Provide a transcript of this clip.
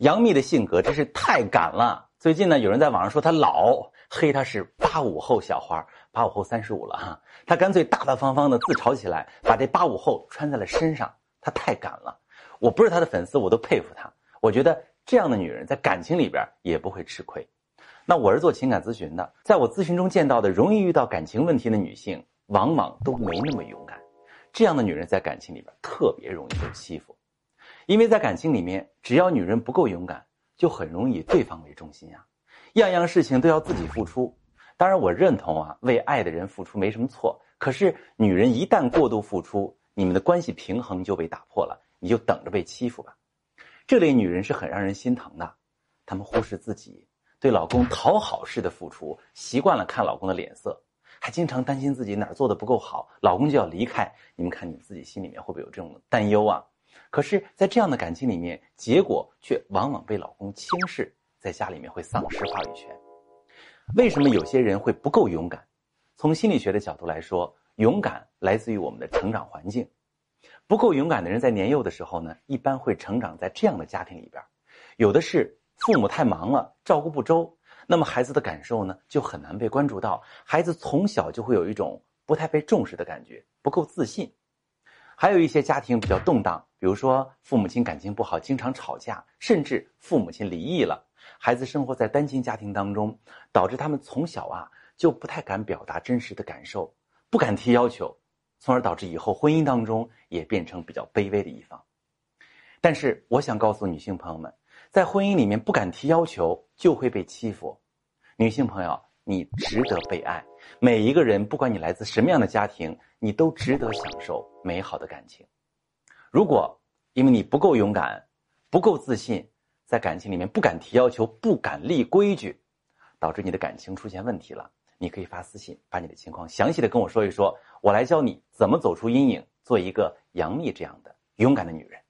杨幂的性格真是太敢了。最近呢，有人在网上说她老，黑她是八五后小花，八五后三十五了哈。她干脆大大方方的自嘲起来，把这八五后穿在了身上。她太敢了，我不是她的粉丝，我都佩服她。我觉得这样的女人在感情里边也不会吃亏。那我是做情感咨询的，在我咨询中见到的容易遇到感情问题的女性，往往都没那么勇敢。这样的女人在感情里边特别容易被欺负，因为在感情里面，只要女人不够勇敢。就很容易以对方为中心呀，样样事情都要自己付出。当然，我认同啊，为爱的人付出没什么错。可是，女人一旦过度付出，你们的关系平衡就被打破了，你就等着被欺负吧。这类女人是很让人心疼的，她们忽视自己，对老公讨好式的付出，习惯了看老公的脸色，还经常担心自己哪儿做的不够好，老公就要离开。你们看，你们自己心里面会不会有这种担忧啊？可是，在这样的感情里面，结果却往往被老公轻视，在家里面会丧失话语权。为什么有些人会不够勇敢？从心理学的角度来说，勇敢来自于我们的成长环境。不够勇敢的人，在年幼的时候呢，一般会成长在这样的家庭里边，有的是父母太忙了，照顾不周，那么孩子的感受呢，就很难被关注到。孩子从小就会有一种不太被重视的感觉，不够自信。还有一些家庭比较动荡，比如说父母亲感情不好，经常吵架，甚至父母亲离异了，孩子生活在单亲家庭当中，导致他们从小啊就不太敢表达真实的感受，不敢提要求，从而导致以后婚姻当中也变成比较卑微的一方。但是我想告诉女性朋友们，在婚姻里面不敢提要求就会被欺负，女性朋友。你值得被爱，每一个人，不管你来自什么样的家庭，你都值得享受美好的感情。如果因为你不够勇敢、不够自信，在感情里面不敢提要求、不敢立规矩，导致你的感情出现问题了，你可以发私信，把你的情况详细的跟我说一说，我来教你怎么走出阴影，做一个杨幂这样的勇敢的女人。